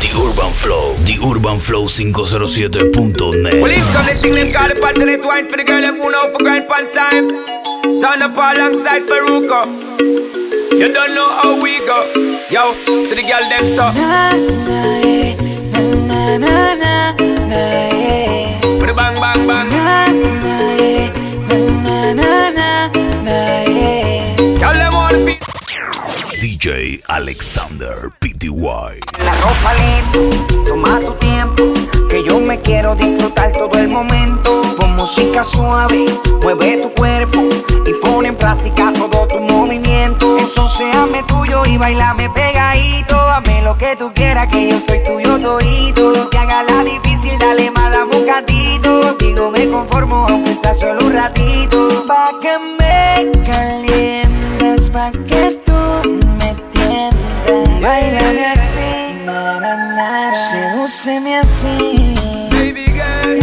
The Urban Flow, The Urban Flow 507.net. Well, income the thing them call the passionate wine for the girl them who know for grind pan time. Sound up alongside Peruko. You don't know how we go. Yo, to the girl them so. Na, na, eh. Na, na, na, na, eh. With the bang bang bang. Na, na, DJ Alexander PTY. La ropa lenta, toma tu tiempo, que yo me quiero disfrutar todo el momento. Con música suave, mueve tu cuerpo y pone en práctica todo tu movimiento. Eso séame tuyo y bailame pegadito. Hazme lo que tú quieras, que yo soy tuyo todito. Que haga la difícil, dale más, dame un gatito. Digo, me conformo, aunque sea solo un ratito. Pa' que me calientes, pa' que. Bailame así, na, na, na, sedúceme así. Baby girl.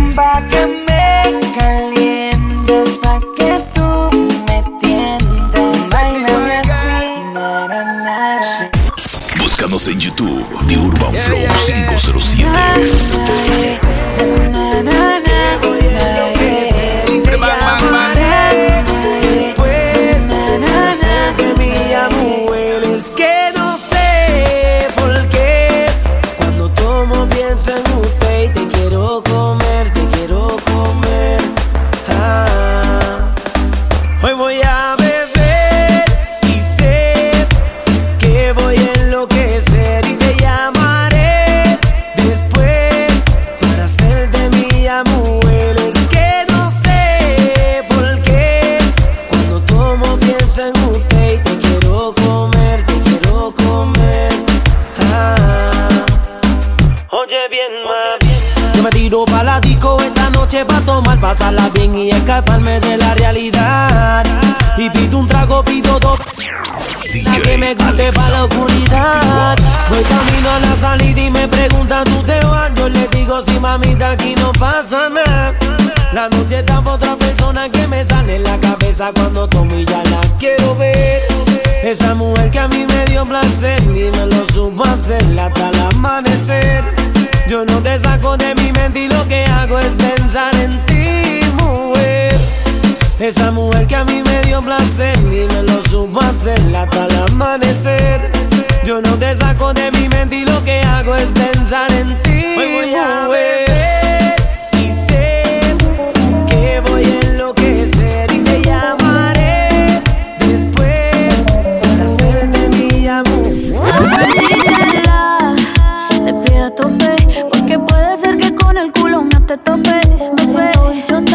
Pido dos. La que me guste pa' la oscuridad. Voy camino a la salida y me preguntan, ¿tú te vas? Yo le digo, sí, mamita, aquí no pasa nada. La noche está pa' otra persona que me sale en la cabeza cuando tomo y ya la quiero ver. Esa mujer que a mí me dio placer y me lo supo hacer hasta el amanecer. Yo no te saco de mi mente y lo que hago es pensar en ti, mujer. Esa mujer que a mí me dio placer y me lo supo hacer hasta el amanecer. Yo no te saco de mi mente y lo que hago es pensar en ti. Hoy voy a beber y sé que voy a enloquecer y te llamaré después para hacerte mi amor. Le pide a tope, porque puede ser que con el culo no te tope. Me sin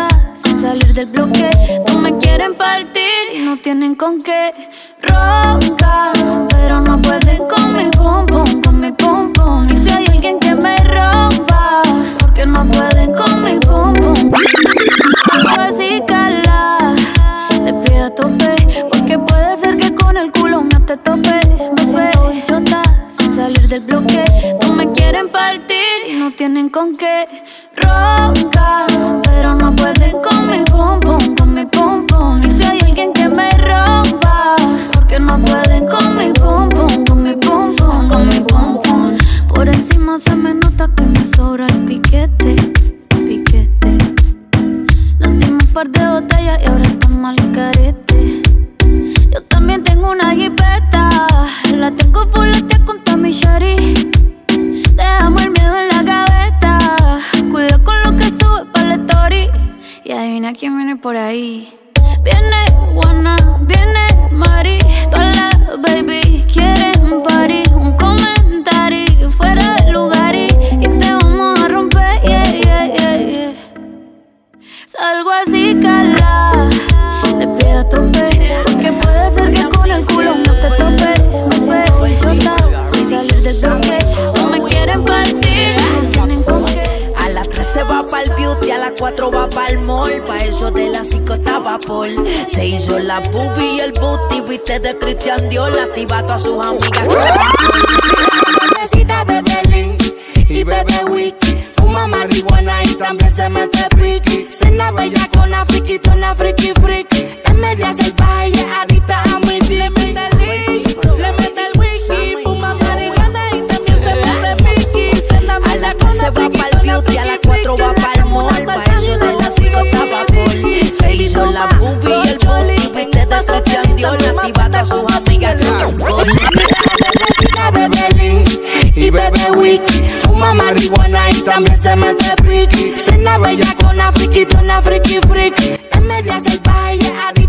salir del bloque. No me quieren partir y no tienen con qué. Ronca, pero no pueden con mi pum pum, con mi pum pum. Salgo así, cala. Le pido a tope. Porque puede ser que con el culo no te tope. Me suelto bichota sin salir del bloque. No me quieren partir, no tienen con qué. A las 3 se va pa'l beauty, a las 4 va pa'l mall. Pa' eso de las 5 estaba Paul. Se hizo la boobie y el booty, viste de Christian Dior. Activa a todas sus amigas. Necesita bebé Link y bebé Wiki fuma marihuana y también se mete piqui. Cena bella con la friki, tona friki friki. Es media salvaje y es adicta a mi Le mete el le mete el wiki. Fuma marihuana y también se mete piqui. Cena a la clase va pa'l beauty, a las 4 va pa'l mall. Pa' eso de las 5 estaba por. Se hizo la boobie y el booty. Viste de tres que la activada a sus amigas no con un gol. Y bebe wiki fuma marihuana y también se mete friki. Cena bella con la friki, con la friki, friki. En media salvaje, yeah,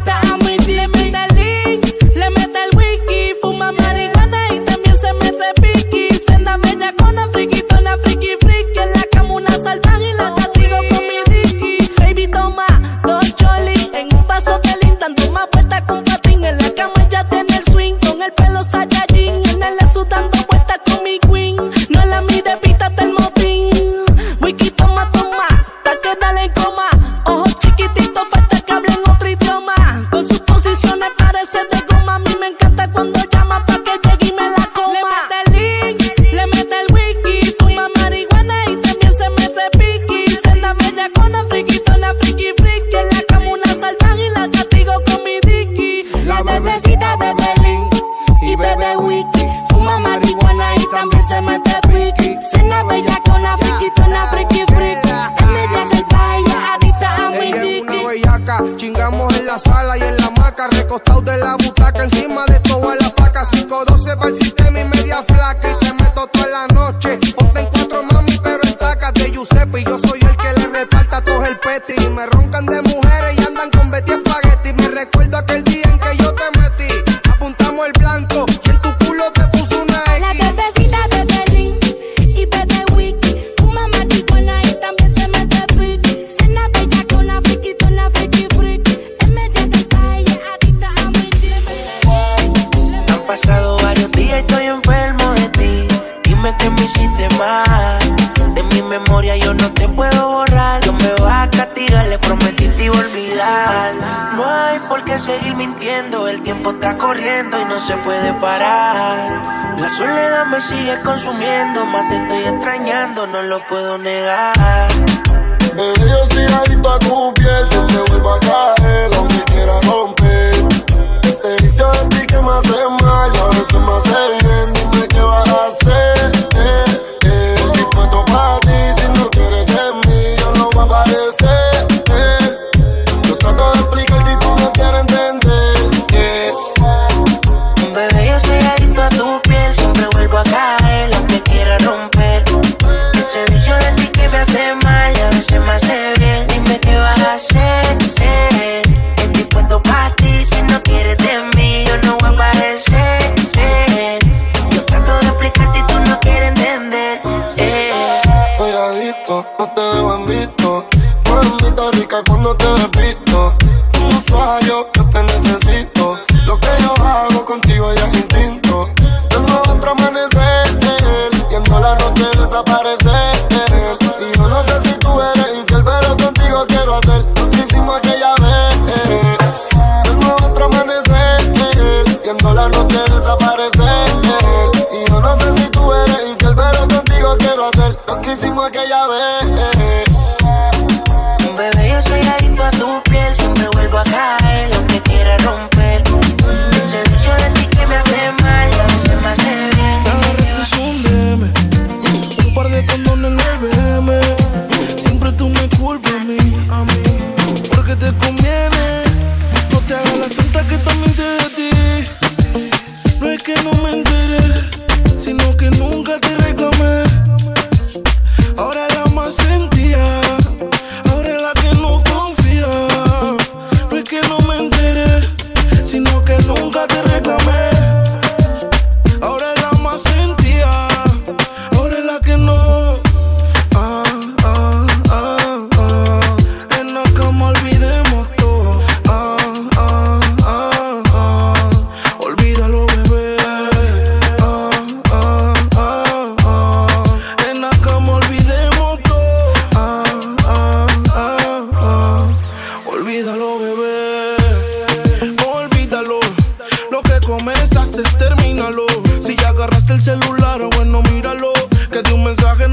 sigues consumiendo, más te estoy extrañando, no lo puedo negar.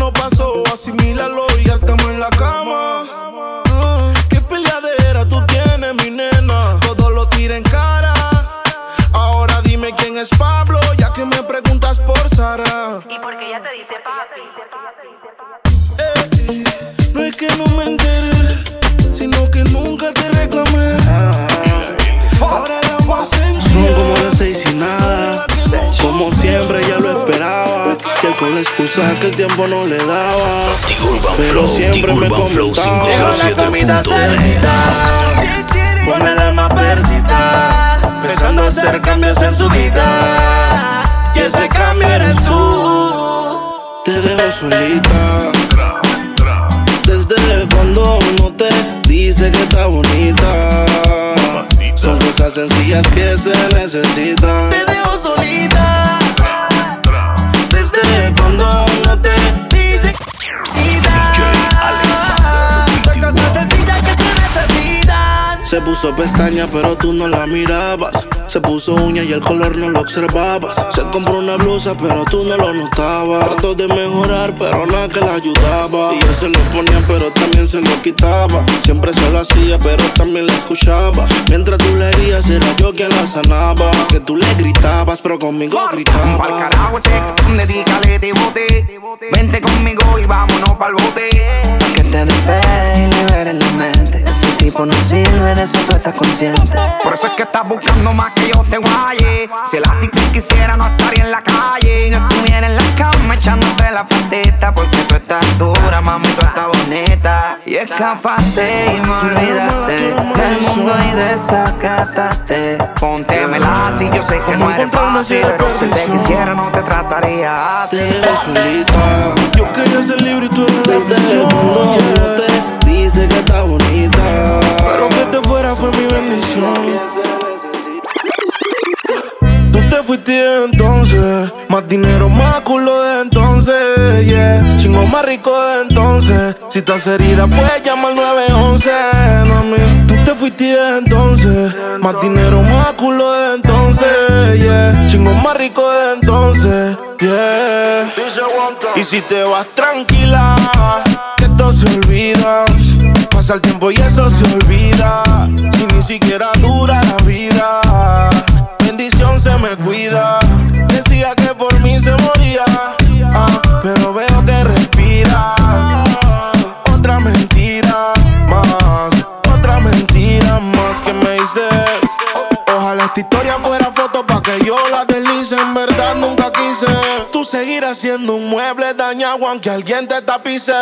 no pasó, asimílalo y ya estamos en la cama. Qué pilladera tú tienes, mi nena. Todo lo tira en cara. Ahora dime quién es Pablo, ya que me preguntas por Sara. Y porque ya te dice papi. Eh, no es que no me enteré, sino que nunca te reclamé. Excusa que el tiempo no le daba. Pero Flow, siempre me comentaba. Dejo la comida 507.net. servida Con el alma perdida Pensando hacer cambios en su vida Y ese cambio eres tú Te dejo solita. Desde cuando uno te dice que está bonita. Son cosas sencillas que se necesitan. Te dejo solita Son Se puso pestaña, pero tú no la mirabas. Se puso uña y el color no lo observabas. Se compró una blusa, pero tú no lo notabas. Trató de mejorar, pero nada que la ayudaba. Y él se lo ponía, pero también se lo quitaba. Siempre se lo hacía, pero también la escuchaba. Mientras tú le herías, era yo quien la sanaba. Es que tú le gritabas, pero conmigo Pa'l gritaba. carajo ese dedícale de bote. Vente conmigo y vámonos pa'l bote. Que te despegue y libere la mente. Ese tipo no sirve, de eso tú estás consciente. Por eso es que estás buscando más que yo te guaye. Si el ti te quisiera, no estaría en la calle. No estuviera en la cama echándote la patita. Porque tú estás dura, mami, tú estás bonita. Y escapaste y me olvidaste del mundo y desacataste. Póntemela si yo sé que no eres fácil. Pero si te quisiera, no te trataría así. Te dejo solita. Yo quería ser libre y tú eres la Desde yeah. uno te dice que está bonita. Pero que te fuera fue mi bendición. Tú te fuiste entonces Más dinero, más culo de entonces Yeah, chingo más rico de entonces Si estás herida puedes llamar al 911 Mami, tú te fuiste entonces Más dinero, más culo de entonces Yeah, chingo más rico de entonces Yeah. Y si te vas tranquila Que esto se olvida Pasa el tiempo y eso se olvida. Si ni siquiera dura la vida, bendición se me cuida. Decía que por mí se moría, ah, pero veo que respiras. Otra mentira más, otra mentira más que me dices. Ojalá esta historia fuera foto pa' que yo la En verdad nunca quise. Tú seguir haciendo un mueble dañado aunque alguien te tapice.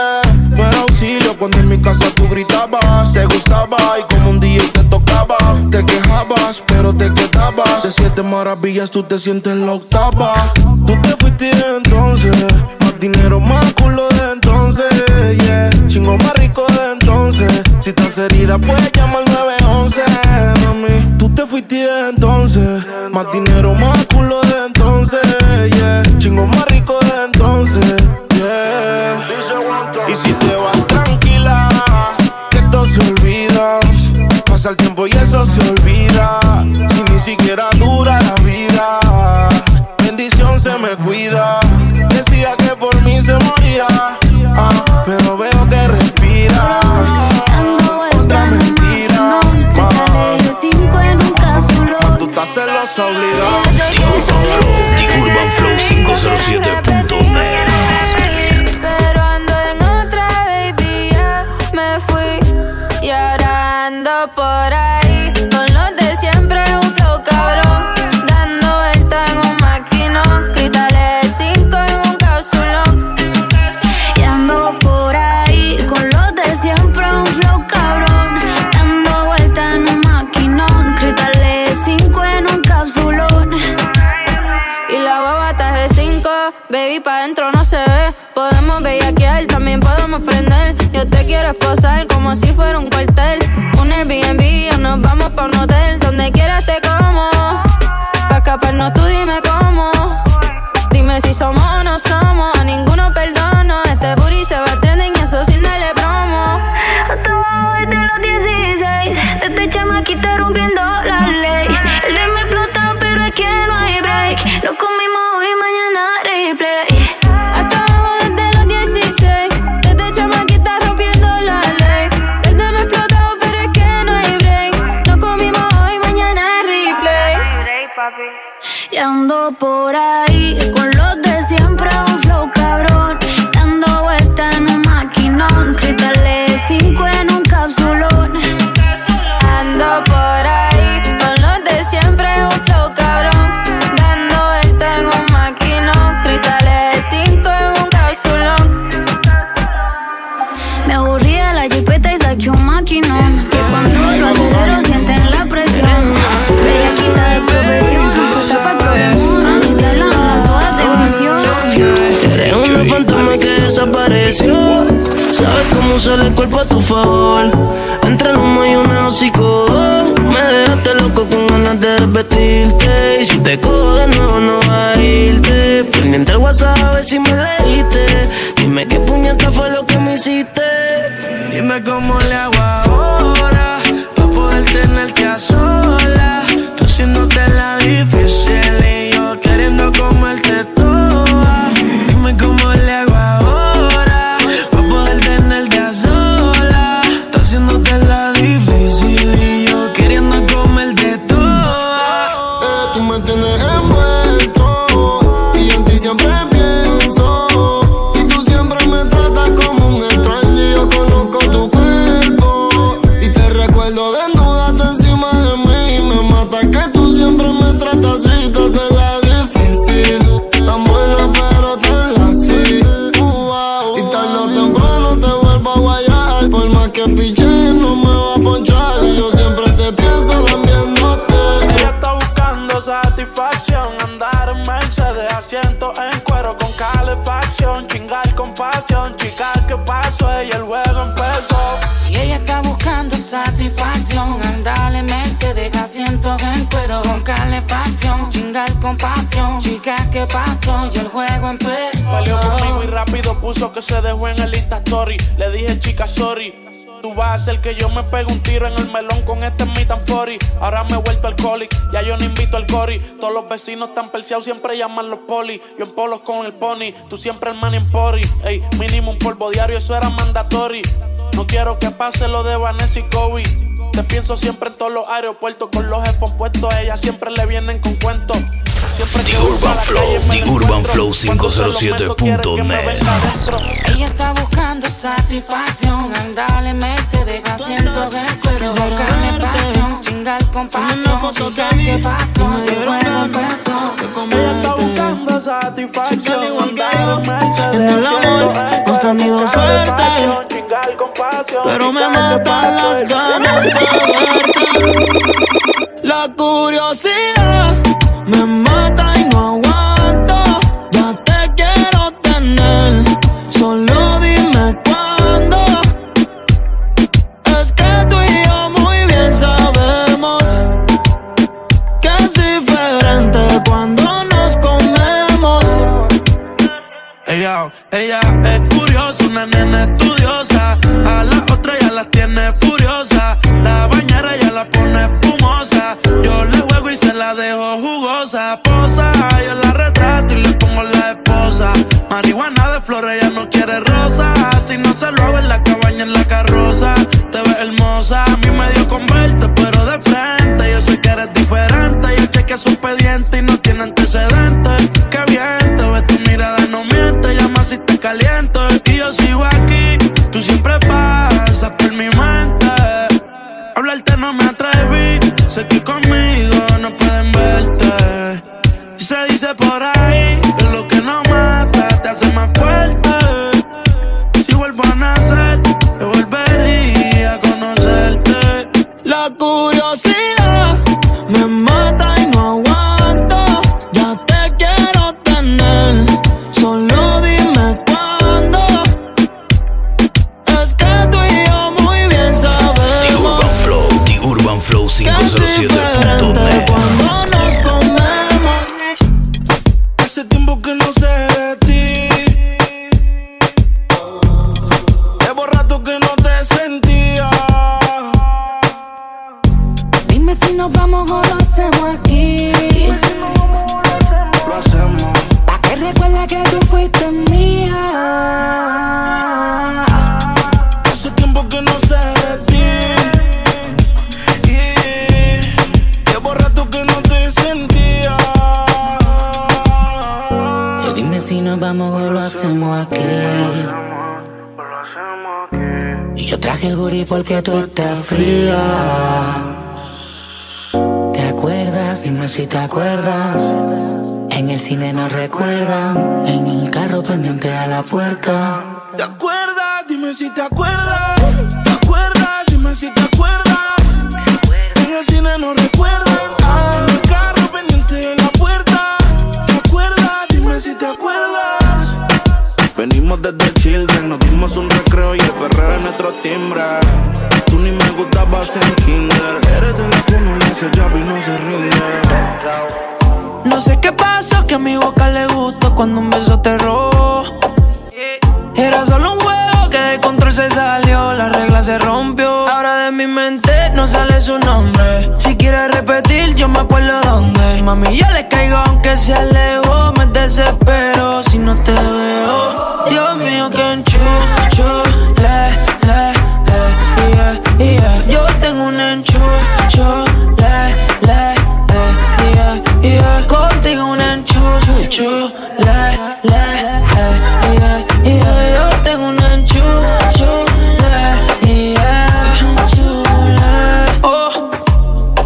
No era auxilio cuando en mi casa tú gritabas. Te gustaba y como un día te tocaba. Te quejabas, pero te quedabas. De siete maravillas tú te sientes la octava. Tú te fuiste entonces. Más dinero, más culo de entonces. Yeah. Chingo más rico de entonces. Si estás herida, puedes llamar al 911. Mami, tú te fuiste entonces. Más dinero, más pa' dentro no se ve. Podemos bellaquear, también podemos prender. Yo te quiero esposar como si fuera un cuartel. Un Airbnb o nos vamos pa' un hotel. Donde quieras te como. Pa' escaparnos tú dime cómo. Dime si somos. Por ahí a tu favor. Entre el y una hocicón. Me dejaste loco con ganas de repetirte. Y si te cojo de nuevo, no va a irte. Pendiente el WhatsApp a ver si me leíste. Dime qué puñeta fue lo que me hiciste. Dime cómo le hago pasó? Ella el juego empezó. Y ella está buscando satisfacción, andale Mercedes, asiento en cuero con calefacción, chingar con pasión, chica, ¿qué pasó? Y el juego empezó. Peleó conmigo y rápido puso que se dejó en el Insta Story. Le dije, chica, sorry. Tú vas a hacer que yo me pegue un tiro en el melón con este mi tan 40. Ahora me he vuelto alcohólico, ya yo no invito al cori. Todos los vecinos están perseados, siempre llaman los poli. Yo en polos con el pony, tú siempre el man en pori. Ey, mínimo un polvo diario, eso era mandatory. No quiero que pase lo de Vanessa y Kobe. Te pienso siempre en todos los aeropuertos con los headphones puestos. A ella siempre le vienen con cuentos. Que The Urban Flow, me The Urban. Flow Cuando se lo meto, quiere que me 507.net. venga adentro. Ella está buscando satisfacción, andale Mercedes, asiento en cuero con calefacción, chingar con pasión, chica, ¿qué pasó? Y el empezó. Ella está buscando satisfacción. que en el amor no has tenido suerte. calefacción, chingar con pasión, Pero me chica, ¿qué matan las ganas de verte. La curiosidad me mata y no aguanto. Ya te quiero tener, solo dime cuándo. Es que tú y yo muy bien sabemos que es diferente cuando nos comemos. Ella, ella es curiosa, una nena estudiosa. A la otra ya la tiene furiosa. Posa, yo la retrato y le pongo la esposa. Marihuana de flores, ella no quiere rosa. Si no se lo hago en la te acuerdas. En el cine nos recuerdan. En el carro pendiente a la puerta. ¿Te acuerdas? Dime si te acuerdas. ¿Te acuerdas? Dime si te acuerdas. En el cine no recuerdan. En el carro pendiente de la puerta. ¿Te acuerdas? Dime si te acuerdas. Venimos desde Children, nos dimos un recreo y el perreo es nuestro timbre. Tú ni me gustabas en kinder. Eres de la que uno le hace jab y no se rinde. No sé qué pasó, que a mi boca le gustó cuando un beso te robó. Era solo un juego que de control se salió, la regla se rompió. Ahora de mi mente no sale su nombre. Si quieres repetir, yo me acuerdo dónde. Mami, yo le caigo aunque sea lejos. Me desespero si no te veo. Dios mío, que enchucho, le, le, eh, yeah, yeah. Yo tengo un enchucho, le, le, le, eh, yeah, yeah. Yo tengo un enchucho, le, yeah, chule. Oh,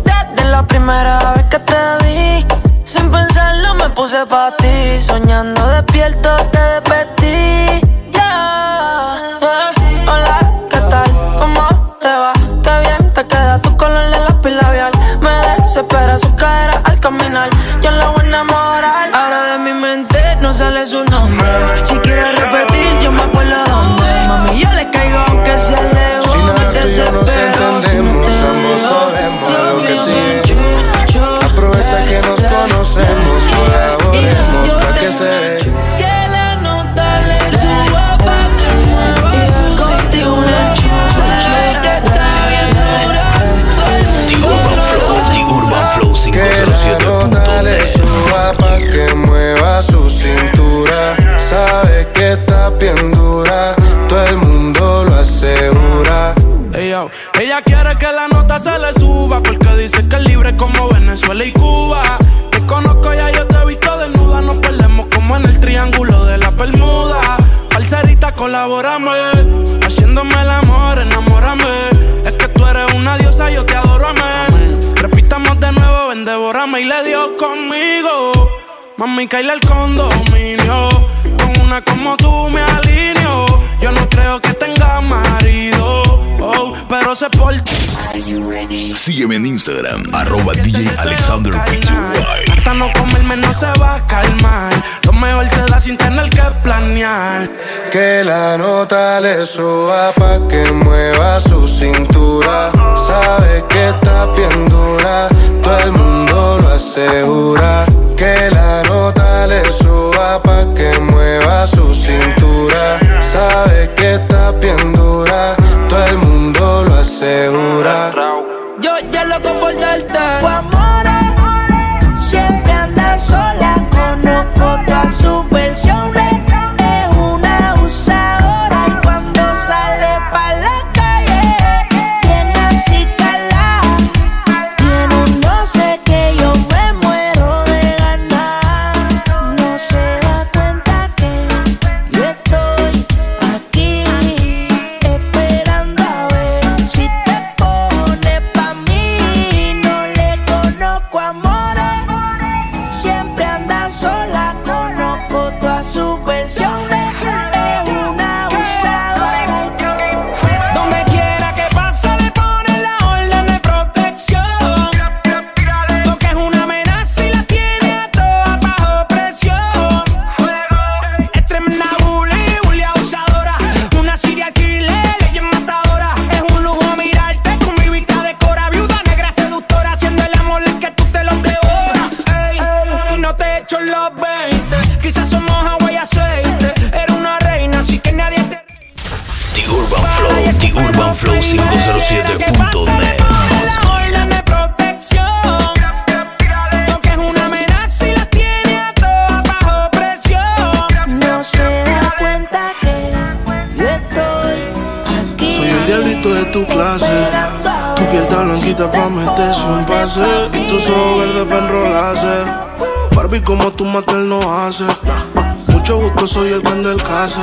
desde la primera vez que te vi, sin pensarlo me puse pa' ti. Soñando despierto te despertí. Ya, eh. hola, ¿qué tal? ¿Cómo te va? Qué bien te queda tu color de lápiz labial. Me desespera su cadera sale su nombre. Si quieres Mami, caíle el condominio. Con una como tú me alineo. Yo no creo que tenga marido. oh, pero se por ti. Sígueme en Instagram, arroba DJ Alexander. Hasta no comerme no se va a calmar. Lo mejor se da sin tener que planear. Que la nota le suba pa' que mueva su cintura. Sabe que está bien dura, todo el mundo lo asegura. Que la nota le suba pa' que mueva su cintura. Sabe que está bien dura, todo el mundo lo asegura. Yo ya loco por darte Tu amor Siempre anda sola Conozco todas sus versiones Mucho gusto, soy el can del case.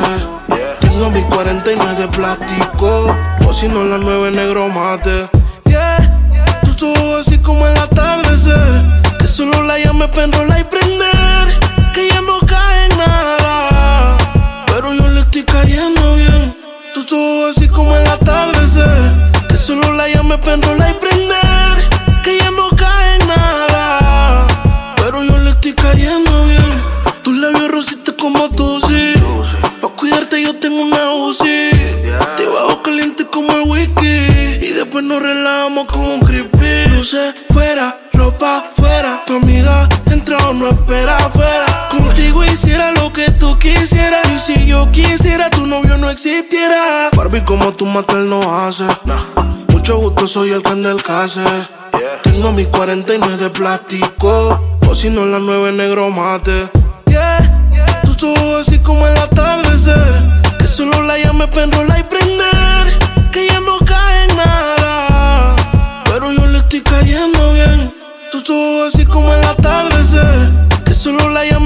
Tengo mis 49 de plástico. O si no, la 9 negro mate. Yeah, tus ojos así como el atardecer. Que solo la llame pa' enrolar y prender. Que ya no cae en nada. Pero yo le estoy cayendo bien. Tus ojos así como el atardecer. Que solo la llame pa' enrolar y prender. Nos como un creepy. Luces fuera, ropa fuera. Tu amiga entra o no espera afuera. Contigo hiciera lo que tú quisieras. Y si yo quisiera, tu novio no existiera. Barbie, como tú matas, no hace. Mucho gusto, soy el can del case. Tengo mis 49 de plástico. O si no, la nueve negro mate. Yeah. Tus ojos así como el atardecer. Que solo la llame para enrolar y prender.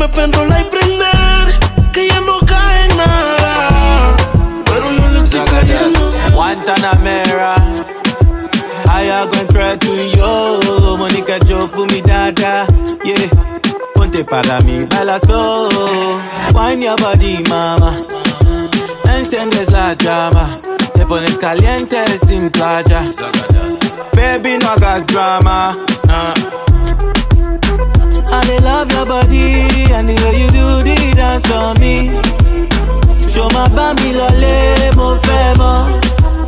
Llame para enrolar y prender. Que ya no cae en nada. Pero yo le estoy cayendo Guantanamera. I hago entrar tú y yo. Mónica, yo fui mi dada. Yeah. Ponte para mí, baila slow. Wine your body, mama. Enciendes la llama. Te pones caliente sin playa. Baby, no hagas drama. Uh. I dey love your body and the way you do the dance on me.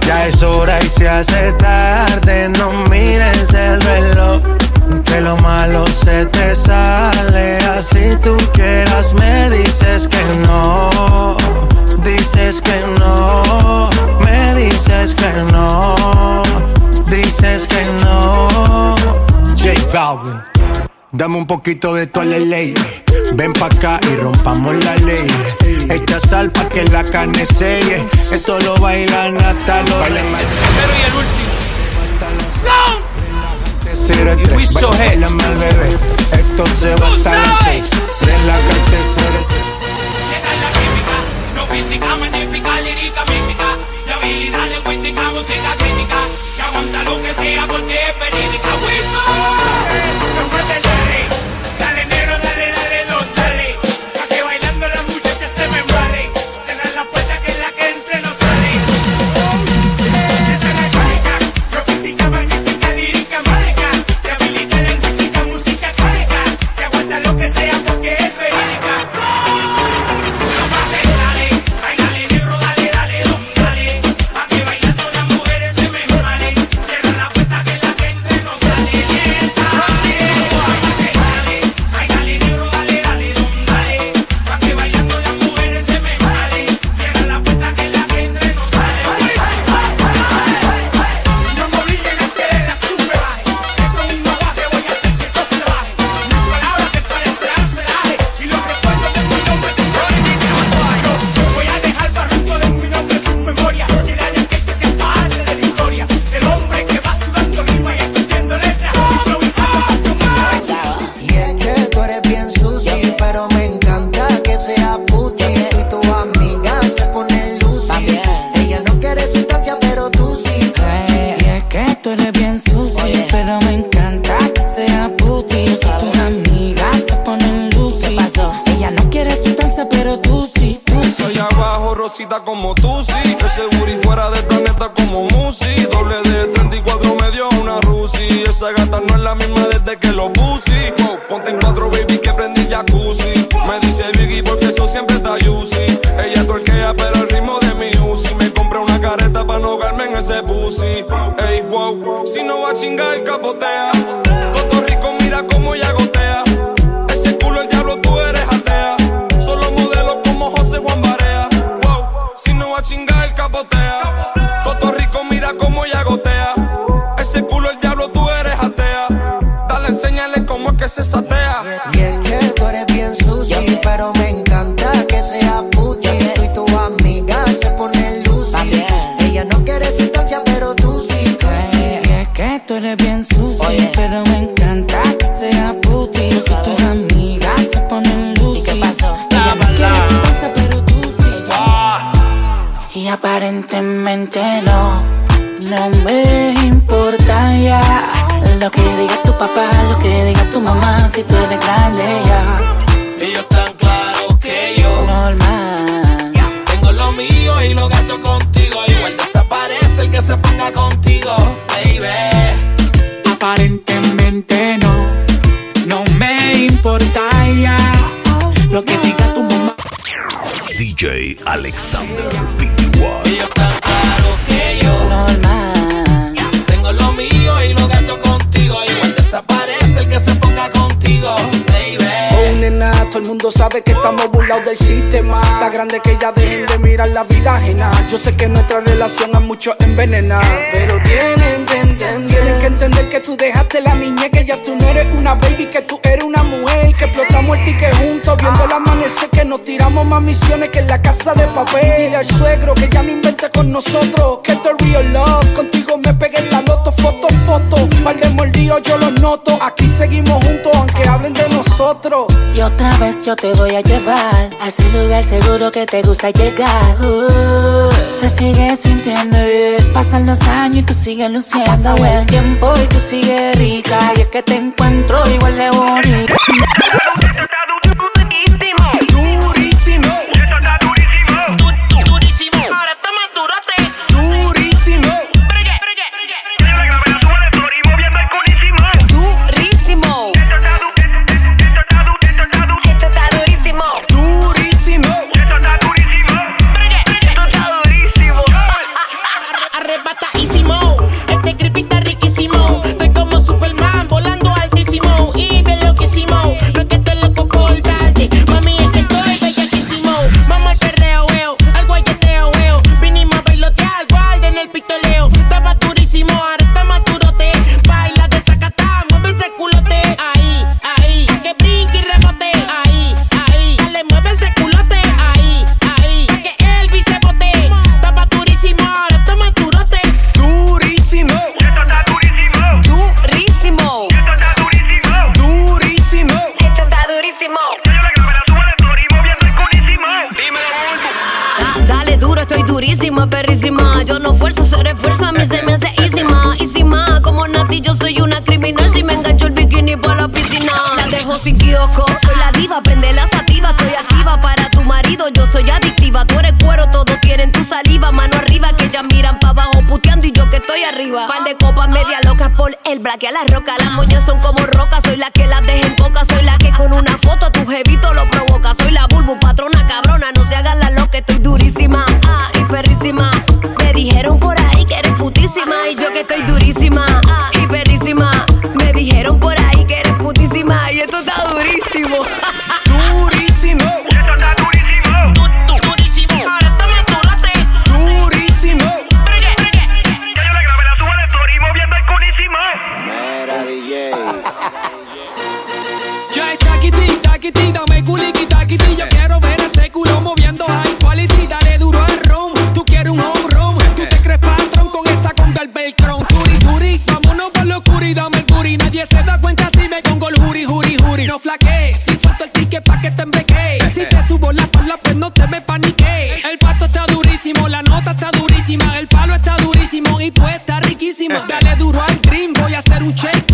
Ya es hora y se hace tarde, no mires el reloj. Que lo malo se te sale, así tú quieras me dices que no, dices que no, me dices que no, dices que no. J Balvin, dame un poquito de tu ley. Ven pa' acá y rompamos la ley. Echa sal pa' que la carne selle. Esto lo bailan hasta los Pero y el último. Y Wiso Head. Esto se va hasta las seis. De la cartera No física, magnífica, lírica, mística Y habilidad lingüística, música crítica Que aguanta lo que sea porque es verídica Wiso en ese pussy. Ey, wow, si no va a chingar, capotea. Todo rico, mira cómo ella gotea. Ese culo, el diablo, tú eres atea. Solo modelos como José Juan Barea. Wow, si no va a chingar, capotea. Toto rico, mira cómo ella gotea. Ese culo, el diablo, tú eres atea. Dale, enséñale cómo es que se satea. Papá, lo que diga tu mamá Si tú eres grande ya Ellos tan claros que yo Normal tengo lo mío y lo gasto contigo. Igual desaparece el que se ponga contigo, baby. Aparentemente no, no me importa ya lo que diga tu mamá. DJ Alexander PTY. Ellos tan claros que yo contigo, baby. Oh, nena, todo el mundo sabe que estamos burlados del sistema. Está grande que ya dejen de mirar la vida ajena. Yo sé que nuestra relación a muchos envenena. Pero tienen, tienen, que entender que tú dejaste la niñez, que ya tú no eres una baby, que tú eres una mujer. Que explotamos el ticket juntos, viendo el amanecer, que nos tiramos más misiones que en la casa de papel. Y dile al suegro que ya no invente con nosotros. Que esto es real love, contigo me pegué en la loto, foto, foto. Par de mordidos yo los noto. Aquí seguimos juntos, aunque hablen de nosotros. Y otra vez yo te voy a llevar a ese lugar seguro que te gusta llegar. Uh, se sigue sintiendo bien. Pasan los años y tú sigues luciendo. Ha pasado el tiempo y tú sigues rica. Y es que te encuentro igual de bonita. mayor esfuerzo a mí se me hace easy más, easy más. Como Nati, yo soy una criminal. Si me engancho el bikini para la piscina, la dejo sin kiosco. Soy la diva, prende la sativa. Estoy activa para tu marido, yo soy adictiva. Tú eres cuero, todos quieren tu saliva. Mano arriba, que ya miran para abajo puteando y yo que estoy arriba. Par de copas media loca por el braque a la roca. Las moñas son como rocas, soy la que las deja en boca. Soy la que con una foto a tu jevito lo provoca. Soy la bulbu, patrona cabrona. No se hagan la loca, estoy durísima. Ah, y perrísima. Me dijeron y durísima y perrísima. Me dijeron por ahí que eres putísima y esto está durísimo. durísimo. Esto está durísimo. Durísimo. Ahora está bien. Durísimo. Bregué. Ya yo le grabé la suba de story moviendo el culísimo. Mira DJ. Ya está aquí, taquiti, dame culiki, taquiti. Yo quiero ver ese culo moviendo high quality. Dale duro al rom. Tú quieres un home run. Tú te crees patrón con esa combi al velcro. No flaquees, si suelto el ticket pa' que te embequees. si te subo la falda, pues no te me paniquees. El pato está durísimo, la nota está durísima, el palo está durísimo y tú estás riquísima. Eh, Dale duro al dream, voy a hacer un shake